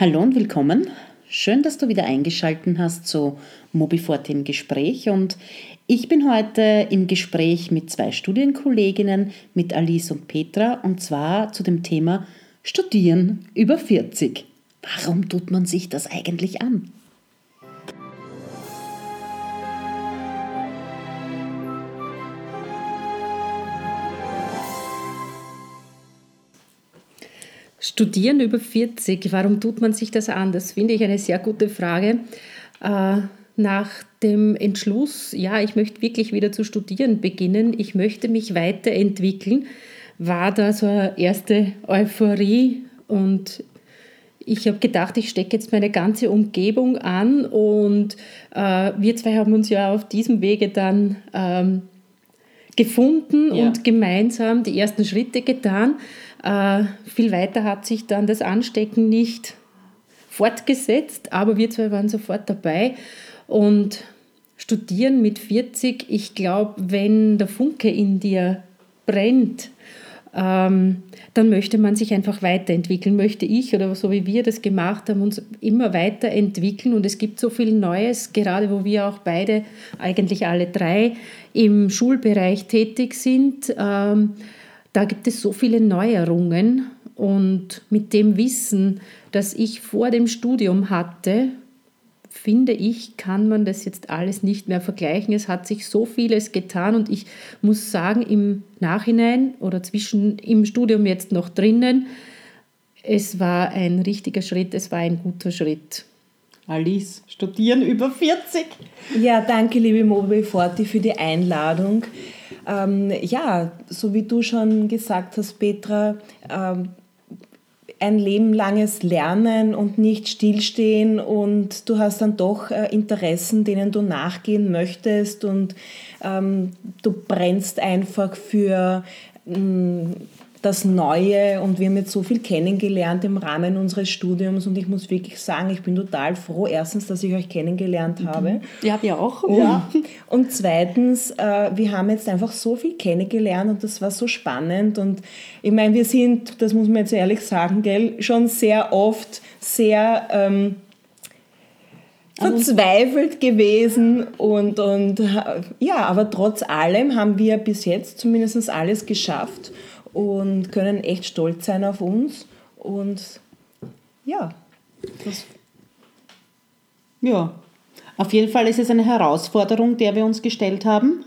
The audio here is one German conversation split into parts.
Hallo und willkommen. Schön, dass du wieder eingeschaltet hast zu Mobiforte im Gespräch. Und ich bin heute im Gespräch mit zwei Studienkolleginnen, mit Alice und Petra, und zwar zu dem Thema Studieren über 40. Warum tut man sich das eigentlich an? Studieren über 40, warum tut man sich das an? Das finde ich eine sehr gute Frage. Äh, nach dem Entschluss, ja, ich möchte wirklich wieder zu studieren beginnen, ich möchte mich weiterentwickeln, war da so eine erste Euphorie und ich habe gedacht, ich stecke jetzt meine ganze Umgebung an und äh, wir zwei haben uns ja auf diesem Wege dann ähm, gefunden ja. und gemeinsam die ersten Schritte getan. Äh, viel weiter hat sich dann das Anstecken nicht fortgesetzt, aber wir zwei waren sofort dabei und studieren mit 40. Ich glaube, wenn der Funke in dir brennt, ähm, dann möchte man sich einfach weiterentwickeln. Möchte ich oder so wie wir das gemacht haben, uns immer weiterentwickeln. Und es gibt so viel Neues, gerade wo wir auch beide, eigentlich alle drei, im Schulbereich tätig sind. Ähm, da gibt es so viele Neuerungen und mit dem Wissen, das ich vor dem Studium hatte, finde ich, kann man das jetzt alles nicht mehr vergleichen. Es hat sich so vieles getan und ich muss sagen, im Nachhinein oder zwischen im Studium jetzt noch drinnen, es war ein richtiger Schritt, es war ein guter Schritt. Alice, studieren über 40. Ja, danke, liebe Mobi Forti, für die Einladung. Ähm, ja, so wie du schon gesagt hast, Petra, ähm, ein lebenlanges Lernen und nicht stillstehen und du hast dann doch äh, Interessen, denen du nachgehen möchtest und ähm, du brennst einfach für mm, das Neue und wir haben jetzt so viel kennengelernt im Rahmen unseres Studiums und ich muss wirklich sagen, ich bin total froh, erstens, dass ich euch kennengelernt mhm. habe. Ja, wir auch. Und, ja. und zweitens, äh, wir haben jetzt einfach so viel kennengelernt und das war so spannend und ich meine, wir sind, das muss man jetzt ehrlich sagen, gell, schon sehr oft sehr... Ähm, verzweifelt gewesen und, und ja, aber trotz allem haben wir bis jetzt zumindest alles geschafft und können echt stolz sein auf uns. Und ja, das ja, auf jeden Fall ist es eine Herausforderung, der wir uns gestellt haben.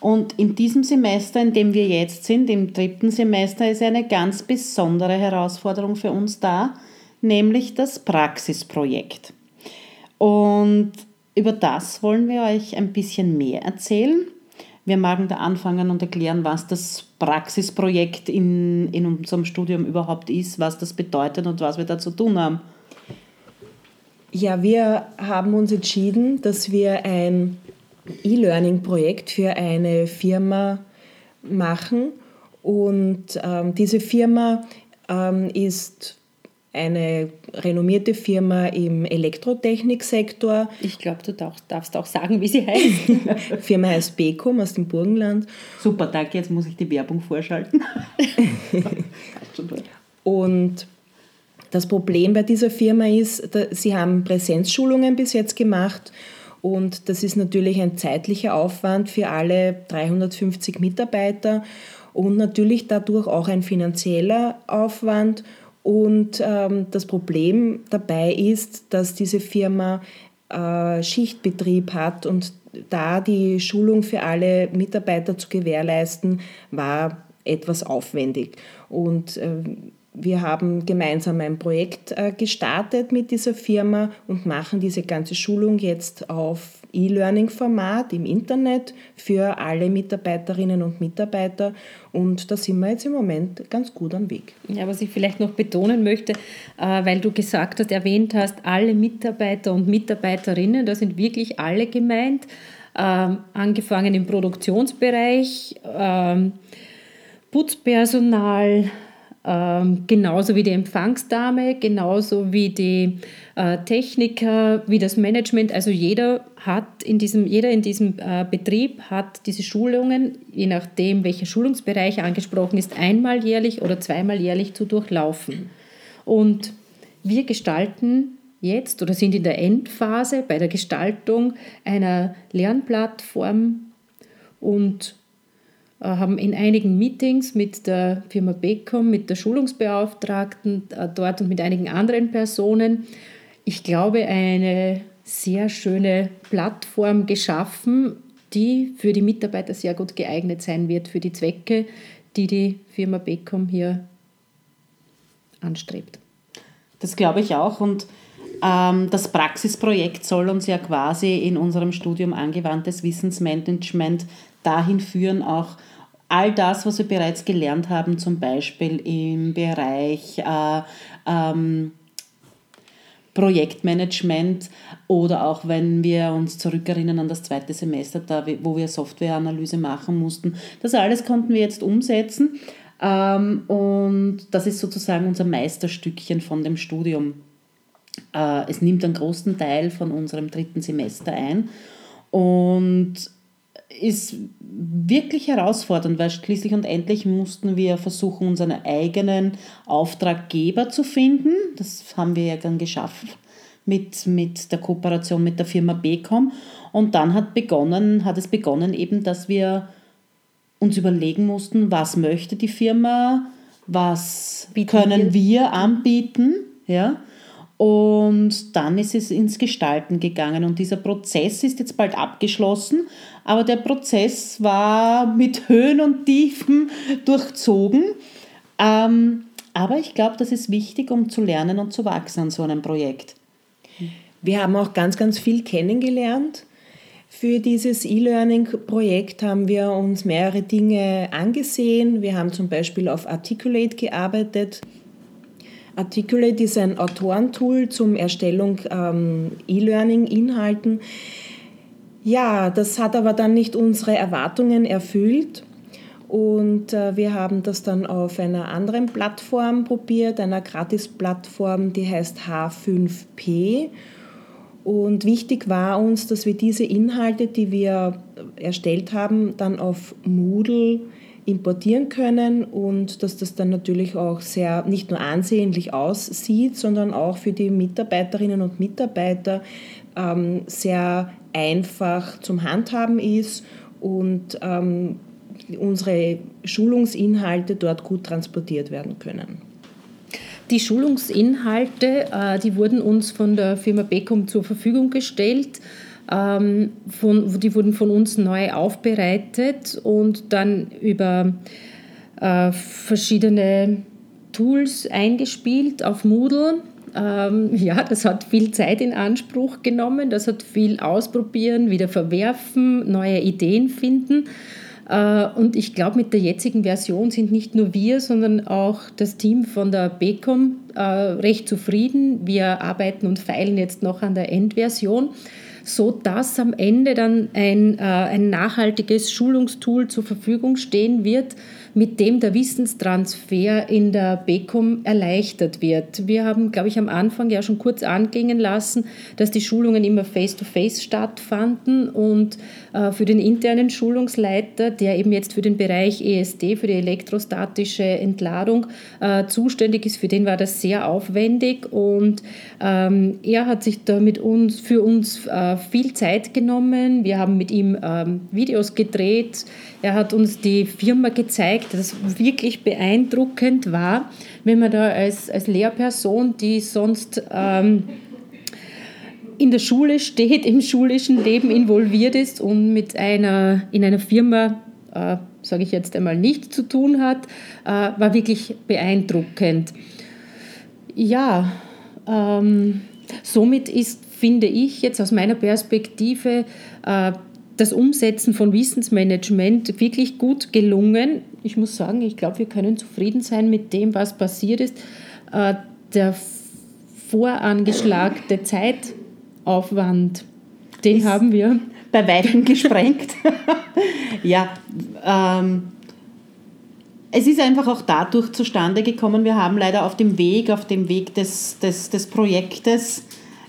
Und in diesem Semester, in dem wir jetzt sind, im dritten Semester, ist eine ganz besondere Herausforderung für uns da, nämlich das Praxisprojekt. Und über das wollen wir euch ein bisschen mehr erzählen. Wir mögen da anfangen und erklären, was das Praxisprojekt in, in unserem Studium überhaupt ist, was das bedeutet und was wir da zu tun haben. Ja, wir haben uns entschieden, dass wir ein E-Learning-Projekt für eine Firma machen. Und ähm, diese Firma ähm, ist eine renommierte Firma im Elektrotechniksektor. Ich glaube, du darfst auch sagen, wie sie heißt. Firma heißt Becom aus dem Burgenland. Super, danke, jetzt muss ich die Werbung vorschalten. Und das Problem bei dieser Firma ist, sie haben Präsenzschulungen bis jetzt gemacht und das ist natürlich ein zeitlicher Aufwand für alle 350 Mitarbeiter und natürlich dadurch auch ein finanzieller Aufwand und ähm, das Problem dabei ist, dass diese Firma äh, Schichtbetrieb hat und da die Schulung für alle Mitarbeiter zu gewährleisten, war etwas aufwendig. Und äh, wir haben gemeinsam ein Projekt äh, gestartet mit dieser Firma und machen diese ganze Schulung jetzt auf E-Learning-Format im Internet für alle Mitarbeiterinnen und Mitarbeiter. Und da sind wir jetzt im Moment ganz gut am Weg. Ja, was ich vielleicht noch betonen möchte, äh, weil du gesagt hast, erwähnt hast, alle Mitarbeiter und Mitarbeiterinnen, da sind wirklich alle gemeint, ähm, angefangen im Produktionsbereich, ähm, Putzpersonal, ähm, genauso wie die Empfangsdame, genauso wie die äh, Techniker, wie das Management. Also jeder hat in diesem, jeder in diesem äh, Betrieb hat diese Schulungen, je nachdem welcher Schulungsbereich angesprochen ist, einmal jährlich oder zweimal jährlich zu durchlaufen. Und wir gestalten jetzt oder sind in der Endphase bei der Gestaltung einer Lernplattform und haben in einigen Meetings mit der Firma Becom, mit der Schulungsbeauftragten äh, dort und mit einigen anderen Personen, ich glaube, eine sehr schöne Plattform geschaffen, die für die Mitarbeiter sehr gut geeignet sein wird für die Zwecke, die die Firma Becom hier anstrebt. Das glaube ich auch und ähm, das Praxisprojekt soll uns ja quasi in unserem Studium angewandtes Wissensmanagement dahin führen, auch all das, was wir bereits gelernt haben, zum Beispiel im Bereich äh, ähm, Projektmanagement oder auch wenn wir uns zurückerinnern an das zweite Semester, da, wo wir Softwareanalyse machen mussten. Das alles konnten wir jetzt umsetzen ähm, und das ist sozusagen unser Meisterstückchen von dem Studium. Äh, es nimmt einen großen Teil von unserem dritten Semester ein und ist wirklich herausfordernd, weil schließlich und endlich mussten wir versuchen, unseren eigenen Auftraggeber zu finden. Das haben wir ja dann geschafft mit, mit der Kooperation mit der Firma Becom. Und dann hat, begonnen, hat es begonnen eben, dass wir uns überlegen mussten, was möchte die Firma, was Bieten können wir, wir anbieten. Ja? Und dann ist es ins Gestalten gegangen und dieser Prozess ist jetzt bald abgeschlossen, aber der Prozess war mit Höhen und Tiefen durchzogen. Ähm, aber ich glaube, das ist wichtig, um zu lernen und zu wachsen an so einem Projekt. Wir haben auch ganz, ganz viel kennengelernt. Für dieses E-Learning-Projekt haben wir uns mehrere Dinge angesehen. Wir haben zum Beispiel auf Articulate gearbeitet. Articulate ist ein Autorentool zum Erstellung ähm, E-Learning-Inhalten. Ja, das hat aber dann nicht unsere Erwartungen erfüllt. Und äh, wir haben das dann auf einer anderen Plattform probiert, einer Gratis-Plattform, die heißt H5P. Und wichtig war uns, dass wir diese Inhalte, die wir erstellt haben, dann auf Moodle importieren können und dass das dann natürlich auch sehr nicht nur ansehnlich aussieht, sondern auch für die Mitarbeiterinnen und Mitarbeiter ähm, sehr einfach zum Handhaben ist und ähm, unsere Schulungsinhalte dort gut transportiert werden können. Die Schulungsinhalte, äh, die wurden uns von der Firma Becom zur Verfügung gestellt ähm, von, die wurden von uns neu aufbereitet und dann über äh, verschiedene Tools eingespielt auf Moodle. Ähm, ja, das hat viel Zeit in Anspruch genommen, das hat viel ausprobieren, wieder verwerfen, neue Ideen finden. Äh, und ich glaube, mit der jetzigen Version sind nicht nur wir, sondern auch das Team von der BECOM äh, recht zufrieden. Wir arbeiten und feilen jetzt noch an der Endversion so dass am Ende dann ein, äh, ein nachhaltiges Schulungstool zur Verfügung stehen wird, mit dem der Wissenstransfer in der BECOM erleichtert wird. Wir haben, glaube ich, am Anfang ja schon kurz anklingen lassen, dass die Schulungen immer face-to-face -face stattfanden und äh, für den internen Schulungsleiter, der eben jetzt für den Bereich ESD, für die elektrostatische Entladung äh, zuständig ist, für den war das sehr aufwendig und ähm, er hat sich da mit uns, für uns äh, viel Zeit genommen. Wir haben mit ihm ähm, Videos gedreht. Er hat uns die Firma gezeigt, das wirklich beeindruckend war, wenn man da als, als Lehrperson, die sonst ähm, in der Schule steht, im schulischen Leben involviert ist und mit einer, in einer Firma, äh, sage ich jetzt einmal, nichts zu tun hat, äh, war wirklich beeindruckend. Ja, ähm, somit ist, finde ich jetzt aus meiner Perspektive, äh, das Umsetzen von Wissensmanagement wirklich gut gelungen. Ich muss sagen, ich glaube, wir können zufrieden sein mit dem, was passiert ist. Äh, der vorangeschlagte Zeitaufwand, den ist haben wir bei weitem gesprengt. ja, ähm, es ist einfach auch dadurch zustande gekommen, wir haben leider auf dem Weg, auf dem Weg des, des, des Projektes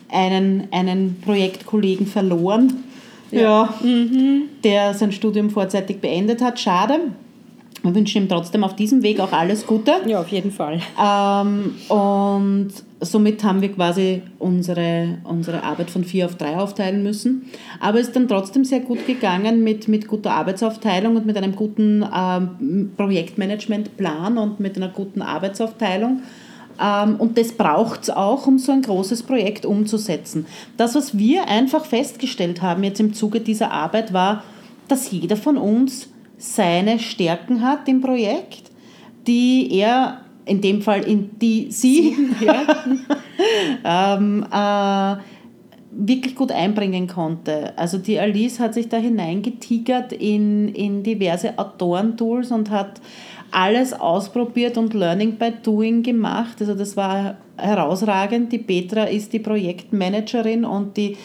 einen, einen Projektkollegen verloren ja, ja mhm. der sein Studium vorzeitig beendet hat. Schade. Wir wünschen ihm trotzdem auf diesem Weg auch alles Gute. Ja, auf jeden Fall. Ähm, und somit haben wir quasi unsere, unsere Arbeit von vier auf drei aufteilen müssen. Aber es ist dann trotzdem sehr gut gegangen mit, mit guter Arbeitsaufteilung und mit einem guten ähm, Projektmanagementplan und mit einer guten Arbeitsaufteilung. Ähm, und das braucht es auch, um so ein großes Projekt umzusetzen. Das, was wir einfach festgestellt haben jetzt im Zuge dieser Arbeit, war, dass jeder von uns seine Stärken hat im Projekt, die er in dem Fall in die sie ähm, äh, wirklich gut einbringen konnte. Also die Alice hat sich da hineingetigert in, in diverse Autorentools und hat alles ausprobiert und Learning by Doing gemacht. Also das war herausragend. Die Petra ist die Projektmanagerin und die,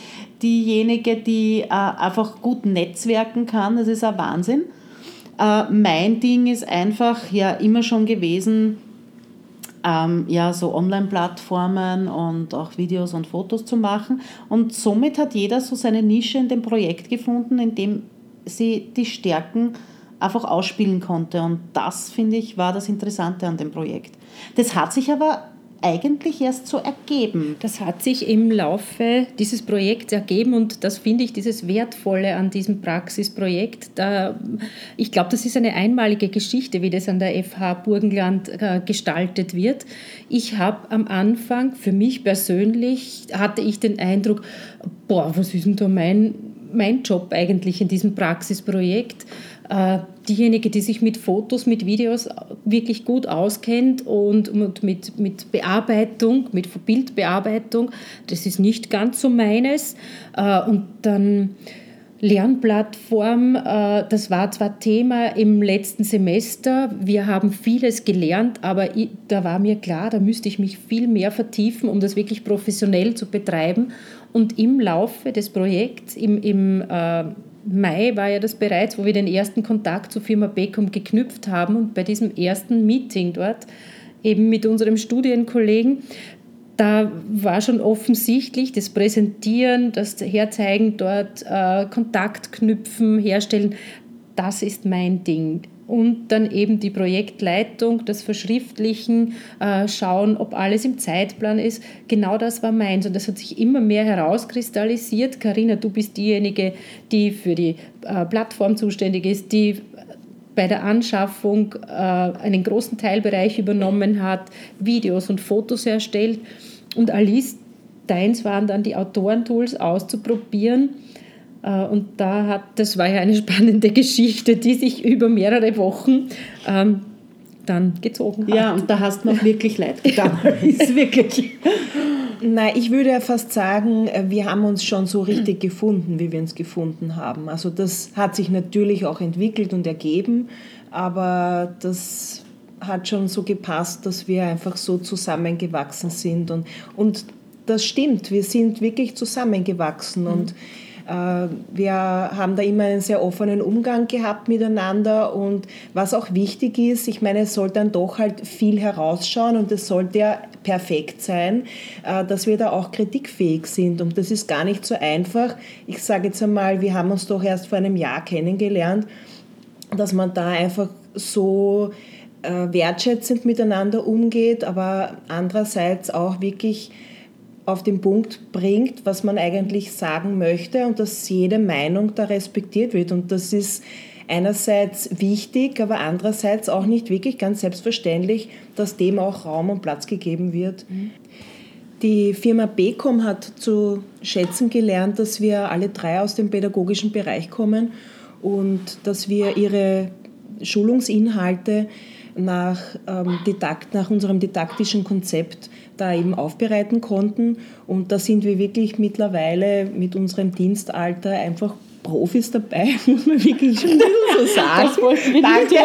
diejenige, die äh, einfach gut netzwerken kann. Das ist ein Wahnsinn. Äh, mein Ding ist einfach ja immer schon gewesen, ähm, ja, so Online-Plattformen und auch Videos und Fotos zu machen. Und somit hat jeder so seine Nische in dem Projekt gefunden, in dem sie die Stärken einfach ausspielen konnte. Und das, finde ich, war das Interessante an dem Projekt. Das hat sich aber eigentlich erst so ergeben. Das hat sich im Laufe dieses Projekts ergeben und das finde ich dieses Wertvolle an diesem Praxisprojekt. Da, ich glaube, das ist eine einmalige Geschichte, wie das an der FH Burgenland äh, gestaltet wird. Ich habe am Anfang, für mich persönlich, hatte ich den Eindruck, boah, was ist denn da mein, mein Job eigentlich in diesem Praxisprojekt? Äh, diejenige, die sich mit Fotos, mit Videos wirklich gut auskennt und, und mit, mit Bearbeitung, mit Bildbearbeitung, das ist nicht ganz so meines. Äh, und dann Lernplattform, äh, das war zwar Thema im letzten Semester, wir haben vieles gelernt, aber da war mir klar, da müsste ich mich viel mehr vertiefen, um das wirklich professionell zu betreiben. Und im Laufe des Projekts, im, im Mai war ja das bereits, wo wir den ersten Kontakt zur Firma Beckum geknüpft haben und bei diesem ersten Meeting dort eben mit unserem Studienkollegen, da war schon offensichtlich das Präsentieren, das Herzeigen dort, äh, Kontakt knüpfen, herstellen, das ist mein Ding und dann eben die Projektleitung, das Verschriftlichen, äh, schauen, ob alles im Zeitplan ist. Genau das war meins und das hat sich immer mehr herauskristallisiert. Karina, du bist diejenige, die für die äh, Plattform zuständig ist, die bei der Anschaffung äh, einen großen Teilbereich übernommen hat, Videos und Fotos erstellt und Alice, deins waren dann die Autorentools auszuprobieren und da hat, das war ja eine spannende Geschichte, die sich über mehrere Wochen ähm, dann gezogen hat. Ja, und da hast du noch wirklich leid getan. ist wirklich. Nein, ich würde ja fast sagen, äh, wir haben uns schon so richtig gefunden, wie wir uns gefunden haben. Also das hat sich natürlich auch entwickelt und ergeben, aber das hat schon so gepasst, dass wir einfach so zusammengewachsen sind. Und, und das stimmt, wir sind wirklich zusammengewachsen. Mhm. Und äh, wir haben da immer einen sehr offenen Umgang gehabt miteinander und was auch wichtig ist, ich meine, es soll dann doch halt viel herausschauen und es sollte ja perfekt sein, äh, dass wir da auch kritikfähig sind und das ist gar nicht so einfach. Ich sage jetzt einmal, wir haben uns doch erst vor einem Jahr kennengelernt, dass man da einfach so äh, wertschätzend miteinander umgeht, aber andererseits auch wirklich auf den Punkt bringt, was man eigentlich sagen möchte und dass jede Meinung da respektiert wird. Und das ist einerseits wichtig, aber andererseits auch nicht wirklich ganz selbstverständlich, dass dem auch Raum und Platz gegeben wird. Die Firma Becom hat zu schätzen gelernt, dass wir alle drei aus dem pädagogischen Bereich kommen und dass wir ihre Schulungsinhalte nach, ähm, Didakt, nach unserem didaktischen Konzept da eben aufbereiten konnten. Und da sind wir wirklich mittlerweile mit unserem Dienstalter einfach Profis dabei, muss man wirklich schon so sagen. Das wollte ich Danke.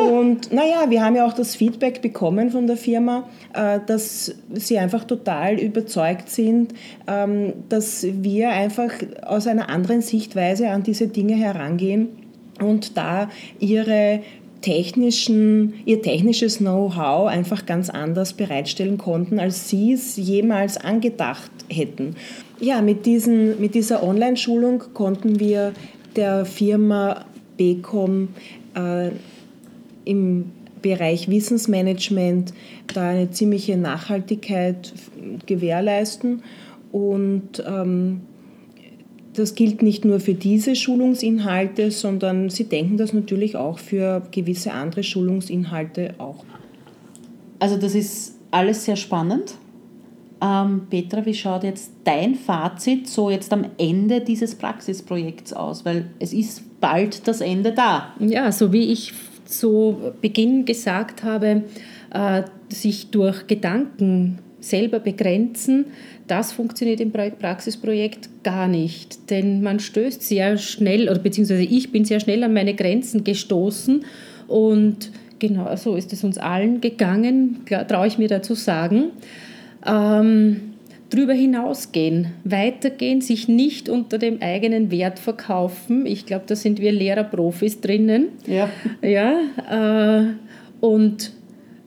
Und naja, wir haben ja auch das Feedback bekommen von der Firma, äh, dass sie einfach total überzeugt sind, ähm, dass wir einfach aus einer anderen Sichtweise an diese Dinge herangehen und da ihre technischen, ihr technisches Know-how einfach ganz anders bereitstellen konnten, als sie es jemals angedacht hätten. Ja, mit, diesen, mit dieser Online-Schulung konnten wir der Firma BECOM äh, im Bereich Wissensmanagement da eine ziemliche Nachhaltigkeit gewährleisten. Und ähm, das gilt nicht nur für diese Schulungsinhalte, sondern sie denken das natürlich auch für gewisse andere Schulungsinhalte auch. Also das ist alles sehr spannend. Ähm, Petra, wie schaut jetzt dein Fazit so jetzt am Ende dieses Praxisprojekts aus? Weil es ist bald das Ende da. Ja, so wie ich zu Beginn gesagt habe, äh, sich durch Gedanken selber begrenzen, das funktioniert im Praxisprojekt gar nicht. Denn man stößt sehr schnell, oder beziehungsweise ich bin sehr schnell an meine Grenzen gestoßen und genau so ist es uns allen gegangen, traue ich mir dazu sagen. Ähm, drüber hinausgehen, weitergehen, sich nicht unter dem eigenen Wert verkaufen. Ich glaube, da sind wir Lehrerprofis drinnen. Ja. ja äh, und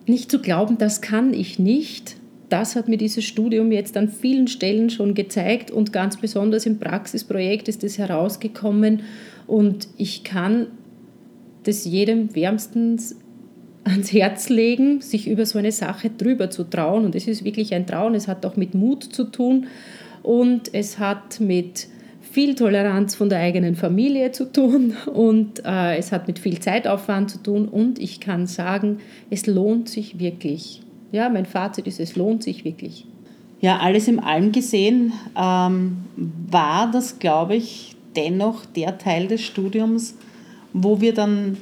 nicht zu glauben, das kann ich nicht. Das hat mir dieses Studium jetzt an vielen Stellen schon gezeigt und ganz besonders im Praxisprojekt ist es herausgekommen und ich kann das jedem wärmstens ans Herz legen, sich über so eine Sache drüber zu trauen. Und es ist wirklich ein Trauen. Es hat auch mit Mut zu tun und es hat mit viel Toleranz von der eigenen Familie zu tun und äh, es hat mit viel Zeitaufwand zu tun und ich kann sagen, es lohnt sich wirklich. Ja, mein Fazit ist, es lohnt sich wirklich. Ja, alles im Allem gesehen ähm, war das, glaube ich, dennoch der Teil des Studiums, wo wir dann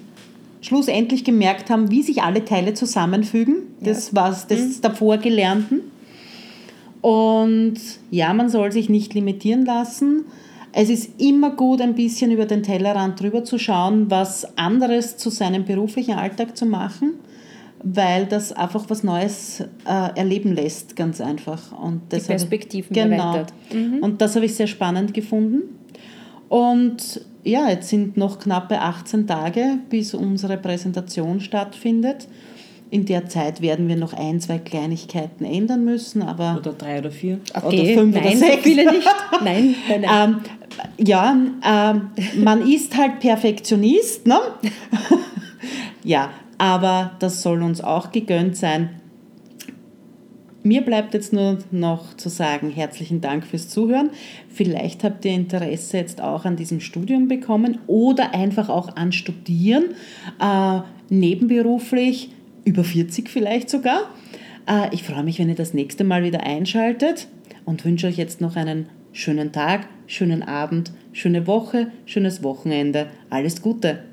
schlussendlich gemerkt haben, wie sich alle Teile zusammenfügen. Das ja. war das mhm. davor Gelernten. Und ja, man soll sich nicht limitieren lassen. Es ist immer gut, ein bisschen über den Tellerrand drüber zu schauen, was anderes zu seinem beruflichen Alltag zu machen, weil das einfach was Neues äh, erleben lässt, ganz einfach. Und das Die Perspektiven ich, genau. erweitert. Mhm. Und das habe ich sehr spannend gefunden. Und ja, jetzt sind noch knappe 18 Tage, bis unsere Präsentation stattfindet. In der Zeit werden wir noch ein, zwei Kleinigkeiten ändern müssen, aber oder drei oder vier okay. oder fünf nein, oder sechs. So viele nicht. Nein, nein, nein. Ähm, ja, ähm, man ist halt Perfektionist, ne? ja, aber das soll uns auch gegönnt sein. Mir bleibt jetzt nur noch zu sagen, herzlichen Dank fürs Zuhören. Vielleicht habt ihr Interesse jetzt auch an diesem Studium bekommen oder einfach auch an Studieren, äh, nebenberuflich, über 40 vielleicht sogar. Äh, ich freue mich, wenn ihr das nächste Mal wieder einschaltet und wünsche euch jetzt noch einen schönen Tag, schönen Abend, schöne Woche, schönes Wochenende. Alles Gute!